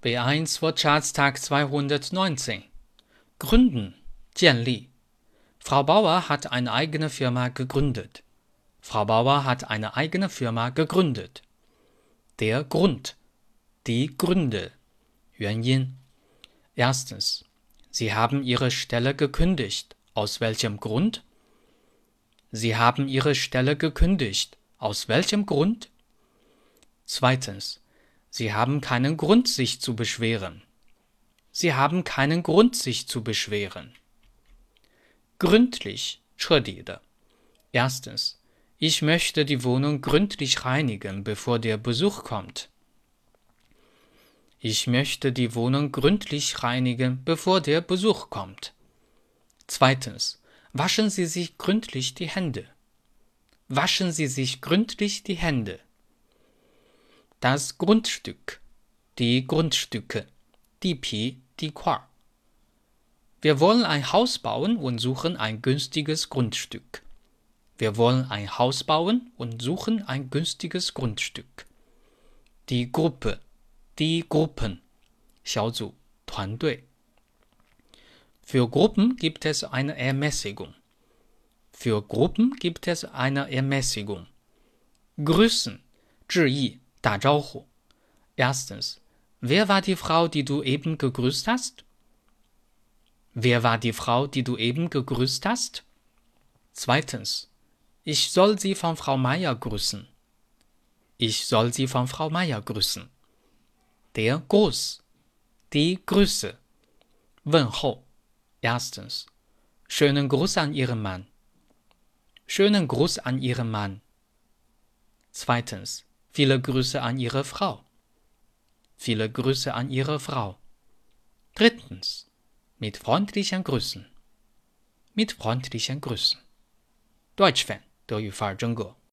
B1 Wirtschaftstag 219 Gründen Jianli Frau Bauer hat eine eigene Firma gegründet. Frau Bauer hat eine eigene Firma gegründet. Der Grund Die Gründe Yuanyin Erstens Sie haben Ihre Stelle gekündigt. Aus welchem Grund? Sie haben Ihre Stelle gekündigt. Aus welchem Grund? Zweitens Sie haben keinen Grund, sich zu beschweren. Sie haben keinen Grund, sich zu beschweren. Gründlich, 彻底的. Erstens. Ich möchte die Wohnung gründlich reinigen, bevor der Besuch kommt. Ich möchte die Wohnung gründlich reinigen, bevor der Besuch kommt. Zweitens. Waschen Sie sich gründlich die Hände. Waschen Sie sich gründlich die Hände. Das Grundstück, die Grundstücke, die Pi, die Qua. Wir wollen ein Haus bauen und suchen ein günstiges Grundstück. Wir wollen ein Haus bauen und suchen ein günstiges Grundstück. Die Gruppe, die Gruppen, 小组, 团队. Für Gruppen gibt es eine Ermäßigung. Für Gruppen gibt es eine Ermäßigung. Grüßen, 致意, 打招呼. Erstens. Wer war die Frau, die du eben gegrüßt hast? Wer war die Frau, die du eben gegrüßt hast? Zweitens. Ich soll sie von Frau Meier grüßen. Ich soll sie von Frau Meier grüßen. Der Gruß. Die Grüße. 问候. Erstens. Schönen Gruß an Ihren Mann. Schönen Gruß an Ihren Mann. Zweitens. Viele Grüße an Ihre Frau. Viele Grüße an Ihre Frau. Drittens. Mit freundlichen Grüßen. Mit freundlichen Grüßen. Deutsch Fan, 德语范儿真格。